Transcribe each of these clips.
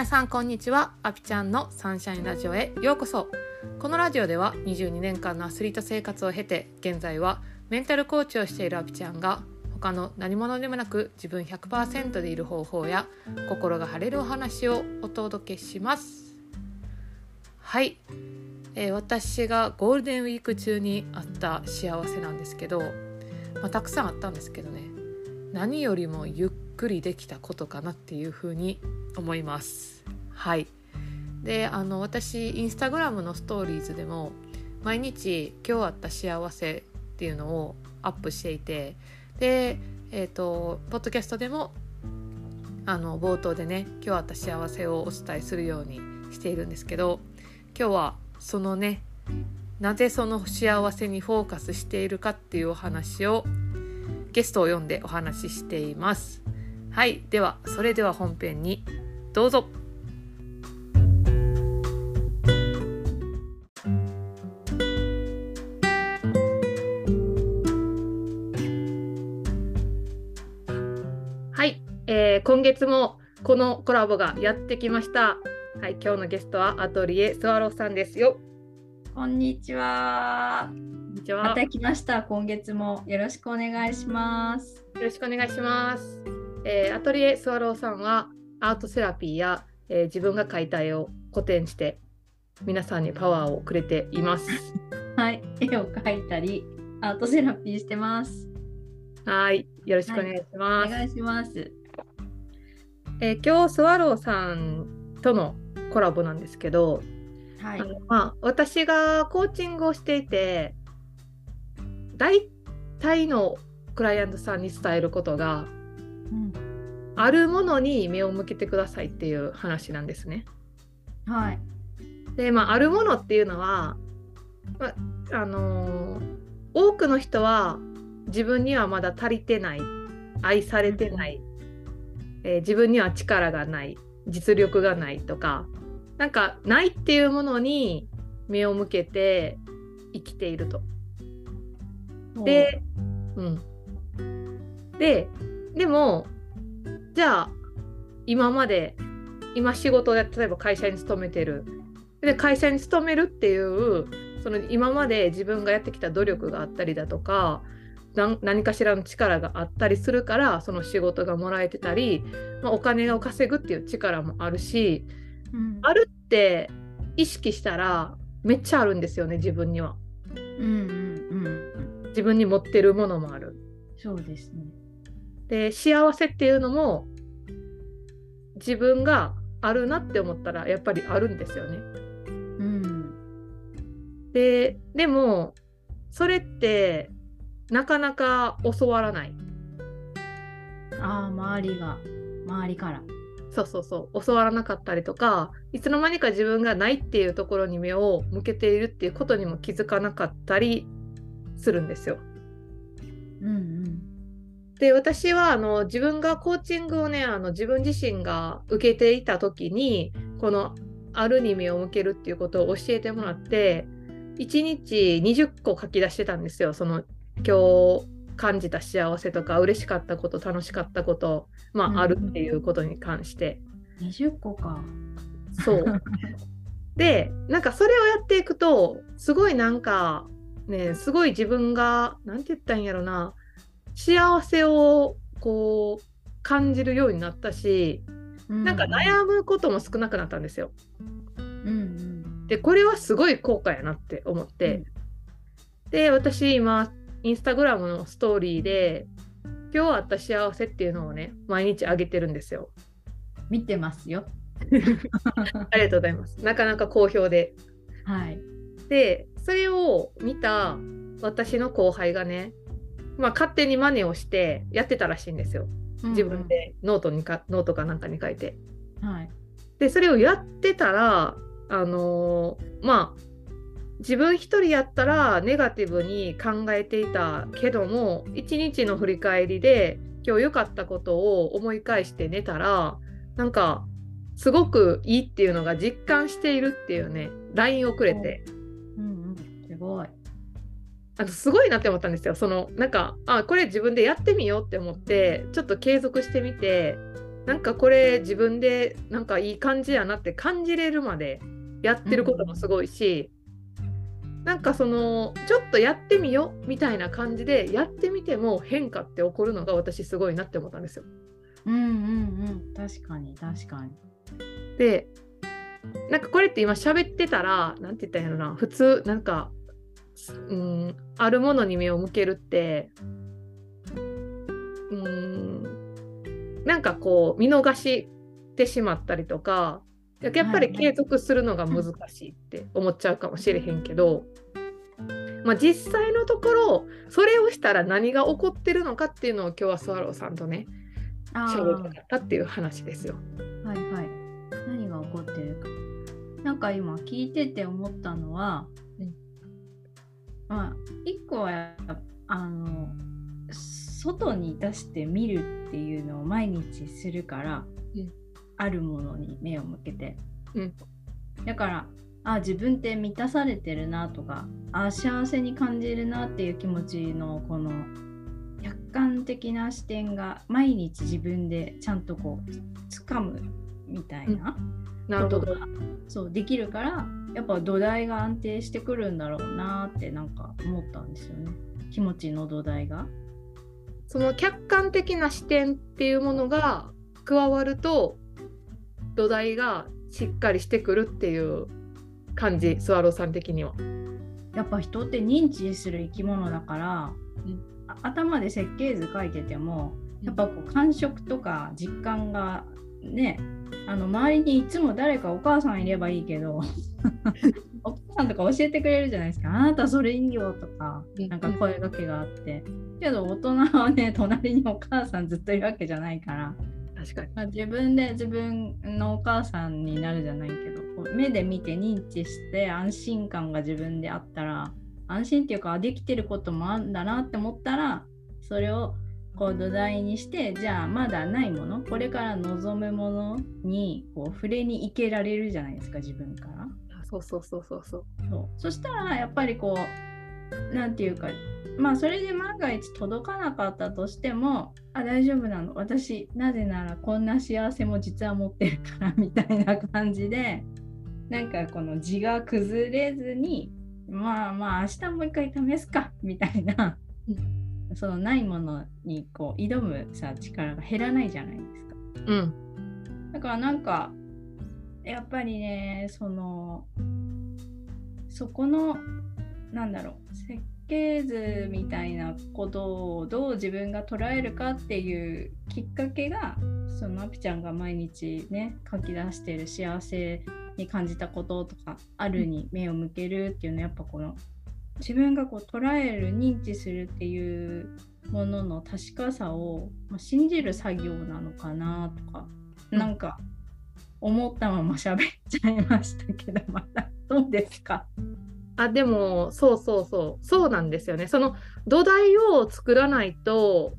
皆さんこんにちは。アピちゃんのサンシャインラジオへようこそ。このラジオでは22年間のアスリート生活を経て現在はメンタルコーチをしているアピちゃんが他の何者でもなく自分100%でいる方法や心が晴れるお話をお届けします。はい、えー、私がゴールデンウィーク中にあった幸せなんですけど、まあ、たくさんあったんですけどね。何よりもゆっくりできたことかなっていうふうに思います。はいであの私インスタグラムのストーリーズでも毎日今日あった幸せっていうのをアップしていてでえっ、ー、とポッドキャストでもあの冒頭でね今日あった幸せをお伝えするようにしているんですけど今日はそのねなぜその幸せにフォーカスしているかっていうお話をゲストを呼んでお話ししています。はい、ではそれでは本編にどうぞ。はい、えー、今月もこのコラボがやってきました。はい、今日のゲストはアトリエスワローさんですよ。こんにちは。にちは。また来ました。今月もよろしくお願いします。よろしくお願いします。えー、アトリエスワローさんはアートセラピーや、えー、自分が描いた絵を古典して皆さんにパワーをくれています。はい、絵を描いたりアートセラピーしてます。はい、よろしくお願いします。はい、お願いします。えー、今日スワローさんとのコラボなんですけど、はい、あのまあ私がコーチングをしていて大体のクライアントさんに伝えることが、うん、あるものに目を向けてくださいっていう話なんですね。はい、でまああるものっていうのは、まあのー、多くの人は自分にはまだ足りてない愛されてない、うん、えー、自分には力がない実力がないとかなんかないっていうものに目を向けて生きていると。で、うん。で、でも、じゃあ、今まで、今仕事で例えば会社に勤めてる。で、会社に勤めるっていう、その今まで自分がやってきた努力があったりだとか、何かしらの力があったりするからその仕事がもらえてたり、まあ、お金を稼ぐっていう力もあるし、うん、あるって意識したらめっちゃあるんですよね自分には。うんうんうん自分に持ってるものもある。そうですね。で幸せっていうのも自分があるなって思ったらやっぱりあるんですよね。うん、ででもそれってなかなか教わらない。ああ周りが周りから。そうそうそう教わらなかったりとかいつの間にか自分がないっていうところに目を向けているっていうことにも気づかなかったりするんですよ。うんうん、で私はあの自分がコーチングをねあの自分自身が受けていた時にこのあるに目を向けるっていうことを教えてもらって1日20個書き出してたんですよその今日感じた幸せとか嬉しかったこと楽しかったことまあ、あるっていうことに関して。20個か。そうでなんかそれをやっていくとすごいなんかねすごい自分が何て言ったんやろな幸せをこう感じるようになったし、うん、なんか悩むことも少なくなったんですよ。うんうん、でこれはすごい効果やなって思って、うん、で私今インスタグラムのストーリーで今日あった幸せっていうのをね毎日あげてるんですよ。見てますよ。ありがとうございます。なかなか好評で。はい。でそれを見た私の後輩がね、まあ、勝手に真似をしてやってたらしいんですよ。自分でノートにかノートかなんかに書いて。はい、でそれをやってたらあのー、まあ自分一人やったらネガティブに考えていたけども一日の振り返りで今日良かったことを思い返して寝たらなんかすごくいいっていうのが実感しているっていうね LINE をくれて。ごい。あのすごいなって思ったんですよ。そのなんかあこれ自分でやってみようって思ってちょっと継続してみてなんかこれ自分でなんかいい感じやなって感じれるまでやってることもすごいし、なんかそのちょっとやってみようみたいな感じでやってみても変化って起こるのが私すごいなって思ったんですよ。うんうんうん確かに確かに。でなんかこれって今喋ってたら何て言ったんやろな普通なんかうんあるものに目を向けるってうんなんかこう見逃してしまったりとかやっぱり継続するのが難しいって思っちゃうかもしれへんけど、まあ、実際のところそれをしたら何が起こってるのかっていうのを今日はスワローさんとね喋りたかったっていう話ですよ。はいはい。何が起こってるか。なんか今聞いてて思ったのは、うん、まあ一個はあの外に出して見るっていうのを毎日するから、うん、あるものに目を向けて、うん、だからあ自分って満たされてるなとかあ幸せに感じるなっていう気持ちのこの客観的な視点が毎日自分でちゃんとこう掴むみたいなことが、そうできるからやっぱ土台が安定してくるんだろうなってなんか思ったんですよね気持ちの土台が。その客観的な視点っていうものが加わると土台がしっかりしてくるっていう感じスワローさん的には。やっぱ人って認知する生き物だから、うん、頭で設計図書いててもやっぱこう感触とか実感がねあの周りにいつも誰かお母さんいればいいけど お母さんとか教えてくれるじゃないですか。あなたそれいいよとかなんか声がけがあって。けど大人はね隣にお母さんずっといるわけじゃないから。確かに、まあ、自分で自分のお母さんになるじゃないけど目で見て認知して安心感が自分であったら安心っていうかできてることもあるんだなって思ったらそれをこう土台にしてじゃあまだないものこれから望むものにこう触れに行けられるじゃないですか自分から。そうそうそうそうそう。そう。そしたらやっぱりこう何て言うかまあそれで万が一届かなかったとしてもあ大丈夫なの。私なぜならこんな幸せも実は持ってるからみたいな感じでなんかこの字が崩れずにまあまあ明日もう一回試すかみたいな、うん、そのないものにこう挑むさ力が減らないじゃないですか。うん、だからなんかやっぱりねそのそこのなんだろう設計図みたいなことをどう自分が捉えるかっていうきっかけがそのアピちゃんが毎日ね書き出してる幸せに感じたこととかあるに目を向けるっていうのはやっぱこの自分がこう捉える認知するっていうものの確かさを、まあ、信じる作業なのかなとか、うん、なんか思ったまま喋っちゃいましたけどまたどうですか？あでもそうそうそう。そうなんですよね。その土台を作らないと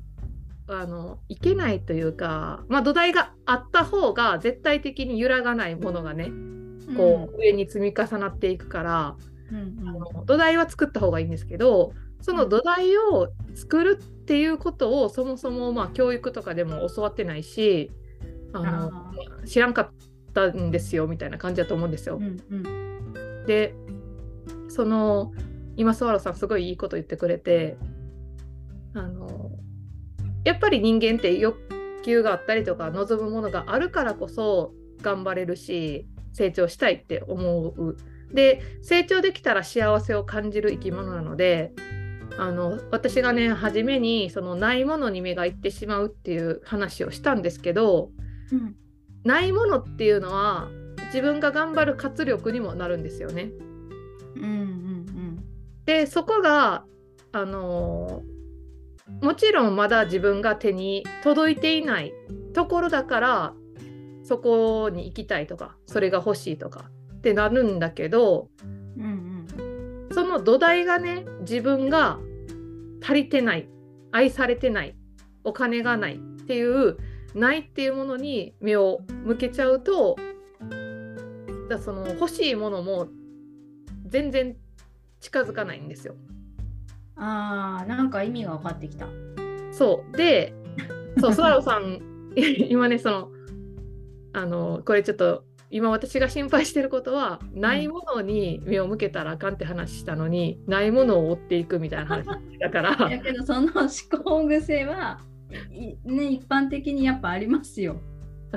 あのいけないというか、まあ、土台があった方が絶対的に揺らがないものがねこう、上に積み重なっていくから、うんうん、あの土台は作った方がいいんですけどその土台を作るっていうことをそもそもまあ教育とかでも教わってないしあの知らんかったんですよみたいな感じだと思うんですよ。うんうん、でその今スワロさんすごいいいこと言ってくれてあのやっぱり人間って欲求があったりとか望むものがあるからこそ頑張れるし成長したいって思う。で成長できたら幸せを感じる生き物なのであの私がね初めにそのないものに目がいってしまうっていう話をしたんですけど、うん、ないものっていうのは自分が頑張る活力にもなるんですよね。うんうんうん、でそこがあのもちろんまだ自分が手に届いていないところだからそこに行きたいとかそれが欲しいとかってなるんだけど、うんうん、その土台がね自分が足りてない愛されてないお金がないっていうないっていうものに目を向けちゃうとだその欲しいものも全然近づかないんですよ。あーなんか意味が分かってきた。そうでそうスワロさん 今ねそのあのこれちょっと今私が心配してることはないものに目を向けたらあかんって話したのに、ないものを追っていくみたいな話だからだけどその思考癖は、ね、一般的にやっぱありますよ。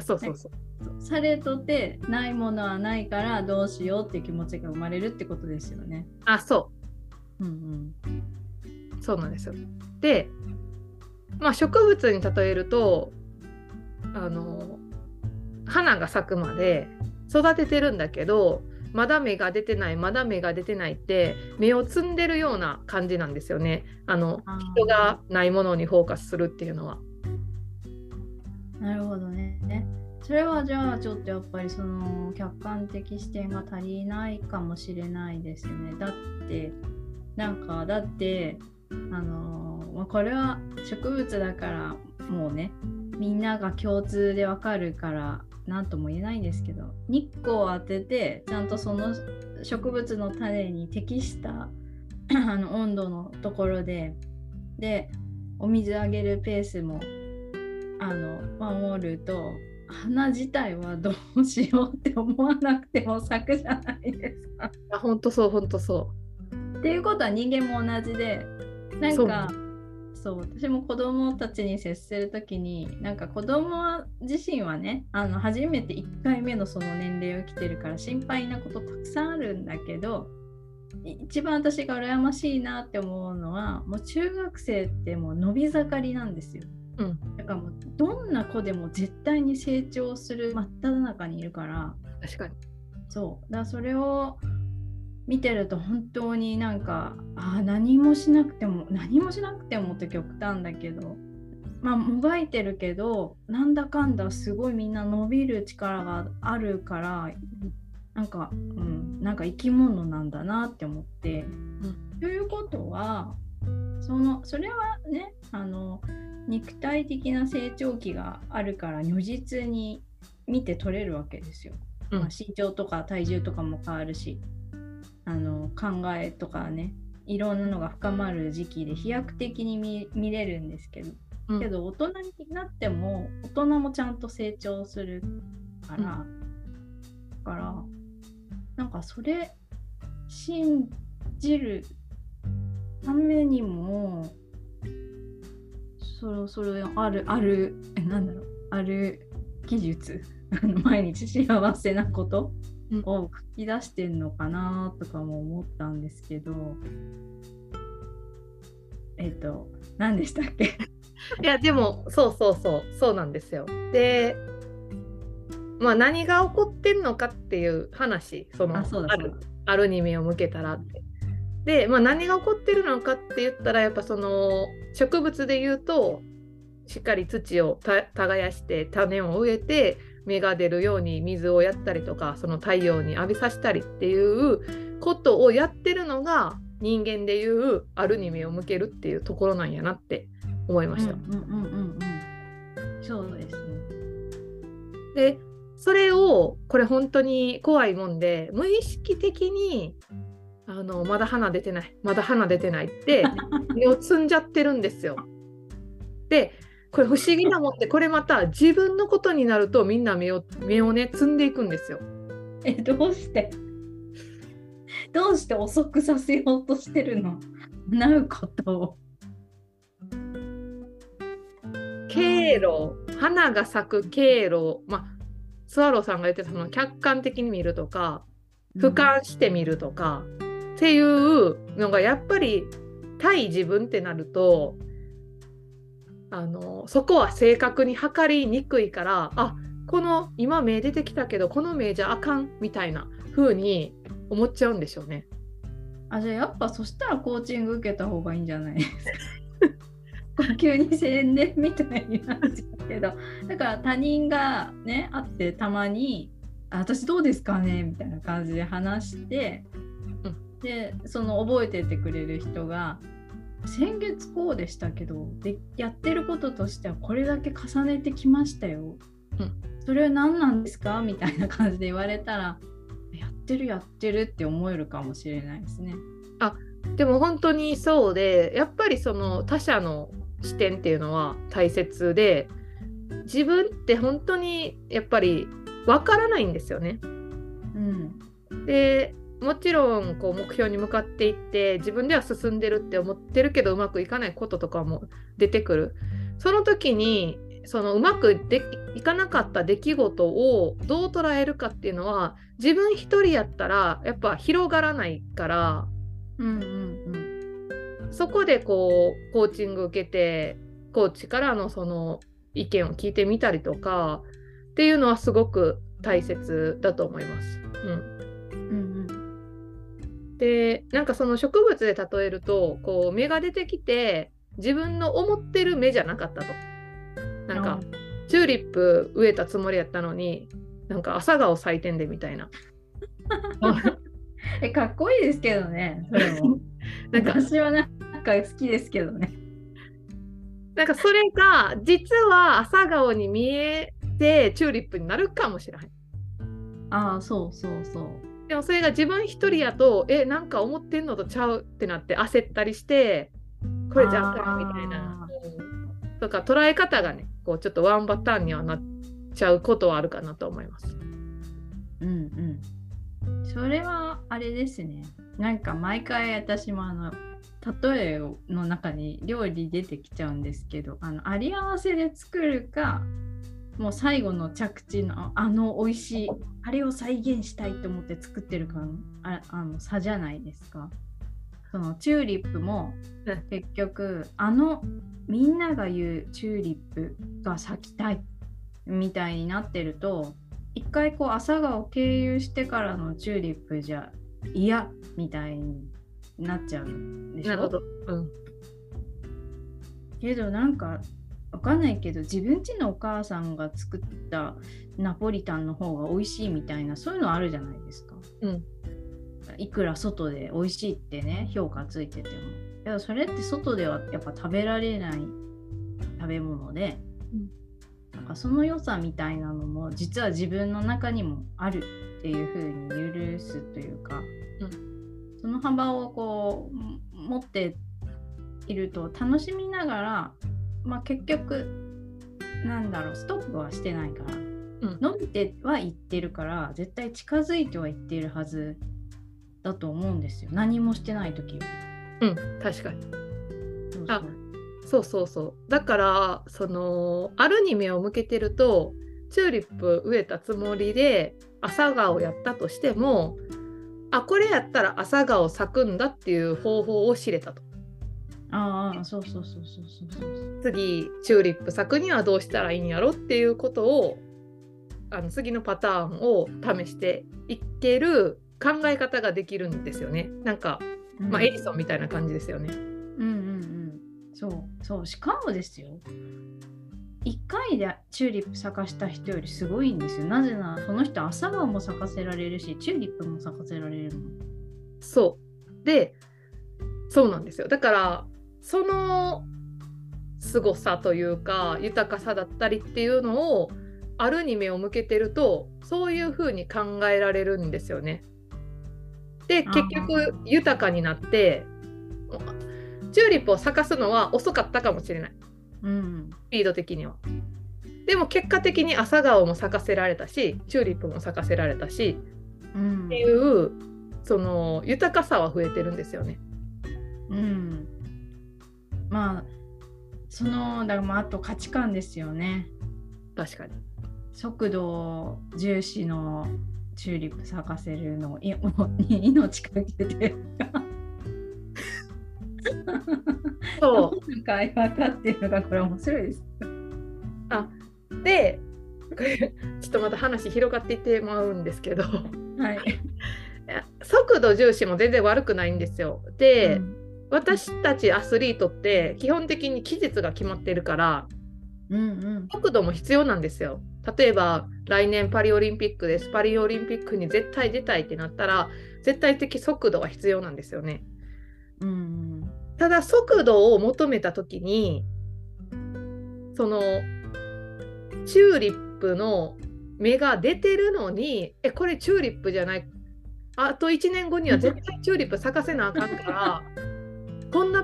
そうそうそう。されとってないものはないからどうしようっていう気持ちが生まれるってことですよね。あそう。うんうん。そうなんですよ。で、まあ、植物に例えるとあの花が咲くまで育ててるんだけどまだ芽が出てないまだ芽が出てないって芽を摘んでるような感じなんですよねあの人がないものにフォーカスするっていうのは。なるほどね。それはじゃあちょっとやっぱりその客観的視点が足りないかもしれないですね。だってなんかだってあのこれは植物だからもうねみんなが共通でわかるから何とも言えないんですけど日光を当ててちゃんとその植物の種に適した あの温度のところででお水あげるペースもあの守ると花自体はどうしようって思わなくても咲くじゃないですか。本当そう本当そう。っていうことは人間も同じでなんかそう私も子供たちに接する時になんか子供自身はねあの初めて1回目のその年齢を生きてるから心配なことたくさんあるんだけど一番私が羨ましいなって思うのはもう中学生ってもう伸び盛りなんですよ。うん、だからもうどんな子でも絶対に成長する真っ只中にいるから。確かに。そう。だからそれを見てると本当になんかあ何もしなくても何もしなくてもって極端だけどまあもがいてるけどなんだかんだすごいみんな伸びる力があるからなんか、うん、なんか生き物なんだなって思って。うん、ということはそのそれはねあの肉体的な成長期があるから如実に見て取れるわけですよ。まあ、身長とか体重とかも変わるしあの考えとかねいろんなのが深まる時期で飛躍的に見見れるんですけど、うん、けど大人になっても大人もちゃんと成長するから、うん、だからなんかそれ信じるためにもそろそろあるあるなんだろうある技術 毎日幸せなことを書き出してんのかなとかも思ったんですけど、えっ、ー、と何でしたっけ？いやでもそうそうそうそうなんですよ。でまあ何が起こってんのかっていう話そのあるあるに目を向けたらって。で、まあ、何が起こってるのかって言ったらやっぱその植物で言うとしっかり土を耕して種を植えて芽が出るように水をやったりとかその太陽に浴びさせたりっていうことをやってるのが人間でいうあるに目を向けるっていうところなんやなって思いました。そうですねでそれをこれ本当に怖いもんで無意識的にあのまだ花出てないまだ花出てないって 身を摘んじゃってるんですよ。でこれ不思議なもんでこれまた自分のことになるとみんな目を目をね積んでいくんですよ。えどうして？どうして遅くさせようとしてるの？なうことを。経路花が咲く経路まあスワローさんが言ってたその客観的に見るとか俯瞰してみるとか、うん、っていうのがやっぱり対自分ってなるとあのそこは正確に測りにくいからあこの今目出てきたけどこの目じゃあかんみたいな風に思っちゃうんでしょうね。あじゃあやっぱそしたらコーチング受けた方がいいんじゃないですか？急に宣伝みたいになっちゃうけどだから他人がね会ってたまに「私どうですかね?」みたいな感じで話して、うん、でその覚えててくれる人が先月こうでしたけどでやってることとしてはこれだけ重ねてきましたよ、うん、それは何なんですか？みたいな感じで言われたら やってるやってるって思えるかもしれないですね。あでも本当にそうでやっぱりその他者の視点っていうのは大切で自分って本当にやっぱりわからないんですよね。うんでもちろんこう目標に向かっていって自分では進んでるって思ってるけどうまくいかないこととかも出てくるその時にそのうまくでいかなかった出来事をどう捉えるかっていうのは自分一人やったらやっぱ広がらないからうんうんそこでこうコーチング受けてコーチからのその意見を聞いてみたりとかっていうのはすごく大切だと思います。うんうんうんでなんかその植物で例えるとこう芽が出てきて自分の思ってる芽じゃなかったと。なんかチューリップ植えたつもりやったのになんか朝顔咲いてんでみたいな。えかっこいいですけどねそれも なんか私はなんか好きですけどねなんかそれが実は朝顔に見えてチューリップになるかもしれない。ああそうそうそうでもそれが自分一人やとえなんか思ってんのとちゃうってなって焦ったりしてこれじゃあかんみたいな。うんとか捉え方がねこうちょっとワンパターンにはなっちゃうことはあるかなと思います。うんうんそれはあれですねなんか毎回私もあの例えの中に料理出てきちゃうんですけどあのあり合わせで作るかもう最後の着地のあの美味しいあれを再現したいと思って作ってるかのああの差じゃないですか。そのチューリップもうん結局あのみんなが言うチューリップが咲きたいみたいになってると一回こう朝顔を経由してからのチューリップじゃ嫌みたいになっちゃうんでしょ？なるほど。うん。けどなんかわかんないけど自分家のお母さんが作ったナポリタンの方が美味しいみたいなそういうのあるじゃないですか。うんいくら外で美味しいってね評価ついてても。けどそれって外ではやっぱ食べられない食べ物で、うんなんかその良さみたいなのも実は自分の中にもあるっていう風に許すというか、うその幅をこう持っていると楽しみながら、まあ、結局なんだろうストップはしてないから、ん伸びてはいってるから絶対近づいてはいってるはずだと思うんですよ何もしてない時より。うん、確かに。そうあそうそうそう。だから、その、あるに目を向けてると、チューリップ植えたつもりで朝顔やったとしても、あ、これやったら朝顔咲くんだっていう方法を知れたと。ああそうそうそうそうそうそう次、チューリップ咲くにはどうしたらいいんやろっていうことを、あの次のパターンを試していける考え方ができるんですよね。なんか、うんまあ、エジソンみたいな感じですよね。うんうんうんそうそうしかもですよ1回でチューリップ咲かした人よりすごいんですよなぜならその人朝顔も咲かせられるしチューリップも咲かせられるもんそう。で、そうなんですよ。だから、その凄さというか、豊かさだったりっていうのを、あるに目を向けてると、そういうふうに考えられるんですよね。で、結局、豊かになって、チューリップを咲かすのは遅かったかもしれない。うんスピード的には。でも結果的に朝顔も咲かせられたし、チューリップも咲かせられたし、うんっていうその豊かさは増えてるんですよね。うんまあそのだからまああと価値観ですよね確かに。速度重視のチューリップ咲かせるのをいもう命かけてそなんか分かってるのがこれ面白いです。うでこれちょっとまた話広がっていってまうんですけどはい。速度重視も全然悪くないんですよ。で、うん私たちアスリートって基本的に期日が決まってるからうんうん速度も必要なんですよ。例えば来年パリオリンピックですパリオリンピックに絶対出たいってなったら絶対的速度は必要なんですよね。うんただ速度を求めた時にそのチューリップの芽が出てるのにえこれチューリップじゃないあと1年後には絶対チューリップ咲かせなあかんから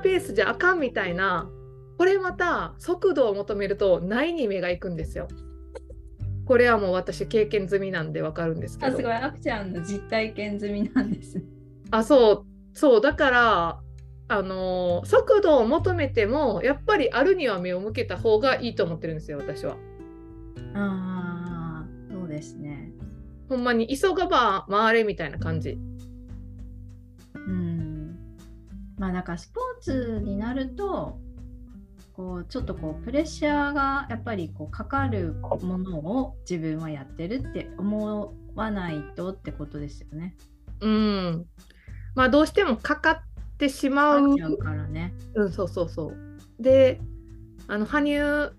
ペースじゃあかんみたいなこれまた速度を求めるとないに目がいくんですよ。これはもう私経験済みなんでわかるんですけど。あすごい、あくちゃんの実体験済みなんです。あそうそうだからあのー速度を求めてもやっぱりあるには目を向けた方がいいと思ってるんですよ私は。ああ、そうですね。ほんまに急がば回れみたいな感じ。うん。まあだからスポーツになると、こうちょっとこうプレッシャーがやっぱりこうかかるものを自分はやってるって思わないとってことですよね。うん。まあどうしてもかかってしまううからね。うん、そうそうそう。で、あの羽生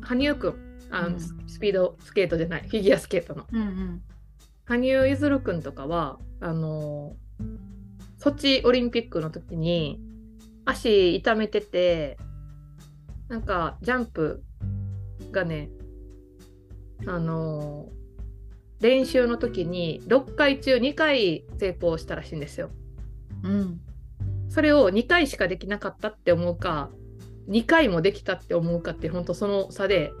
羽生くんあの、うんスピードスケートじゃないフィギュアスケートのうんうん。羽生結弦くんとかはあのソチオリンピックの時に足痛めててなんかジャンプがねあの練習の時に6回中2回成功したらしいんですよ。うん。それを2回しかできなかったって思うか2回もできたって思うかって本当その差で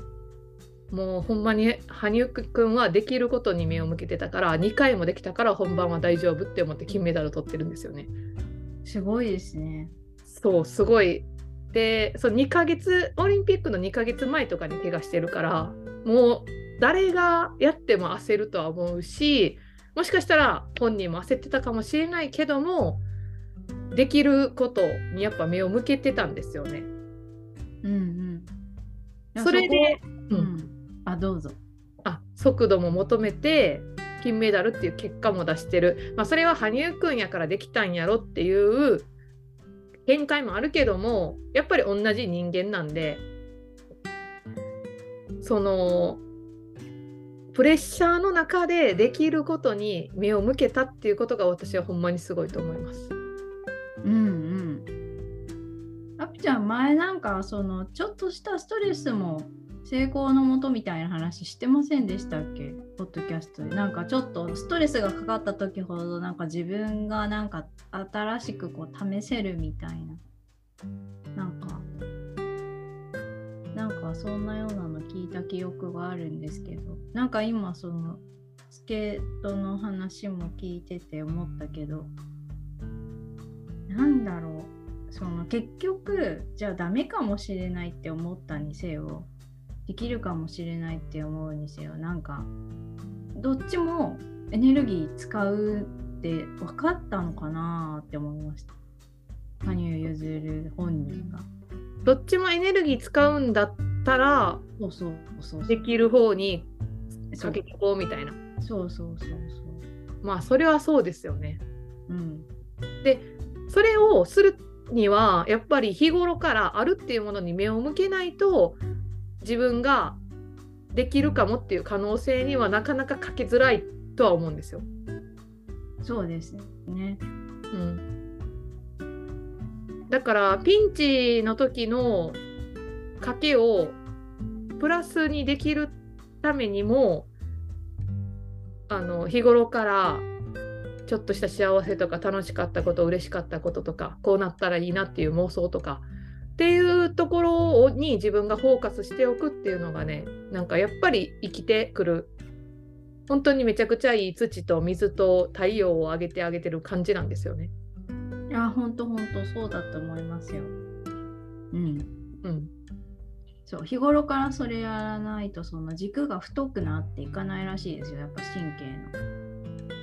もうほんまに羽生くんはできることに目を向けてたから2回もできたから本番は大丈夫って思って金メダル取ってるんですよね。すごいですね。そうすごいでそう2ヶ月オリンピックの2ヶ月前とかに怪我してるからもう誰がやっても焦るとは思うしもしかしたら本人も焦ってたかもしれないけどもできることにやっぱ目を向けてたんですよね。うんうん。それでううんん。あ、どうぞ。あ速度も求めて金メダルっていう結果も出してる、まあ、それは羽生くんやからできたんやろっていう見解もあるけどもやっぱり同じ人間なんでそのプレッシャーの中でできることに目を向けたっていうことが私はほんまにすごいと思います。うんうん。あぴちゃん、前なんか、その、ちょっとしたストレスも成功のもとみたいな話してませんでしたっけ？ポッドキャストで。なんかちょっとストレスがかかった時ほど、なんか自分がなんか新しくこう試せるみたいな。なんか、なんかそんなようなの聞いた記憶があるんですけど、なんか今その、スケートの話も聞いてて思ったけど、なんだろうその結局じゃあダメかもしれないって思ったにせよできるかもしれないって思うにせよなんかどっちもエネルギー使うって分かったのかなって思いました。羽生結弦本人が。どっちもエネルギー使うんだったらそうそうそうできる方にそう。かけてこうみたいな。そうそうそうまあそれはそうですよね。そううんそれをするにはやっぱり日頃からあるっていうものに目を向けないと自分ができるかもっていう可能性にはなかなかかけづらいとは思うんですよ。そうですねうん、だからピンチの時の賭けをプラスにできるためにもあの日頃からちょっとした幸せとか楽しかったこと嬉しかったこととかこうなったらいいなっていう妄想とかっていうところに自分がフォーカスしておくっていうのがねなんかやっぱり生きてくる本当にめちゃくちゃいい土と水と太陽をあげてあげてる感じなんですよね。いやほんとほんとそうだと思いますようんうん、そう日頃からそれやらないとその軸が太くなっていかないらしいですよやっぱ神経の。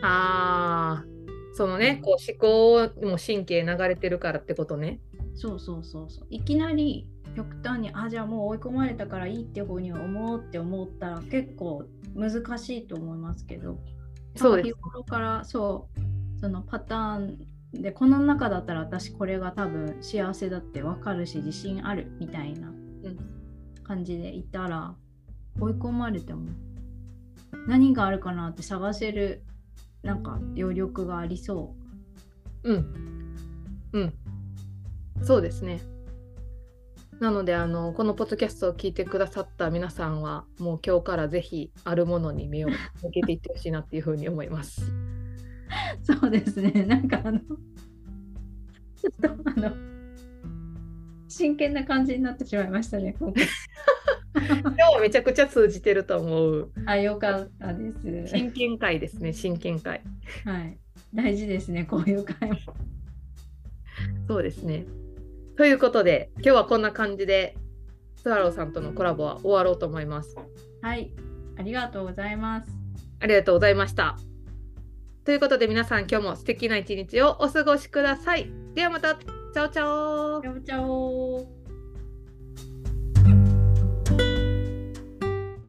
あー。そのねこう思考も神経流れてるからってことね。そうそうそうそう。いきなり極端にあじゃあもう追い込まれたからいいって方に思うって思ったら結構難しいと思いますけど。そうです。日頃からそうそのパターンでこの中だったら私これが多分幸せだって分かるし自信あるみたいな感じでいたら追い込まれても何があるかなって探せるなんか余力がありそうん。うん。そうですね。なのであのこのポッドキャストを聞いてくださった皆さんはもう今日からぜひあるものに目を向けていってほしいなっていうふうに思います。う そうですねなんかあのちょっとあの真剣な感じになってしまいましたね。今回今日はめちゃくちゃ通じてると思う。あ、よかったです。真剣回ですね、真剣回。はい。大事ですね、こういう回も。そうですね。ということで、今日はこんな感じで、スワローさんとのコラボは終わろうと思います。はい。ありがとうございます。ありがとうございました。ということで皆さん今日も素敵な一日をお過ごしください。ではまた、チャオチャオチャオチャオ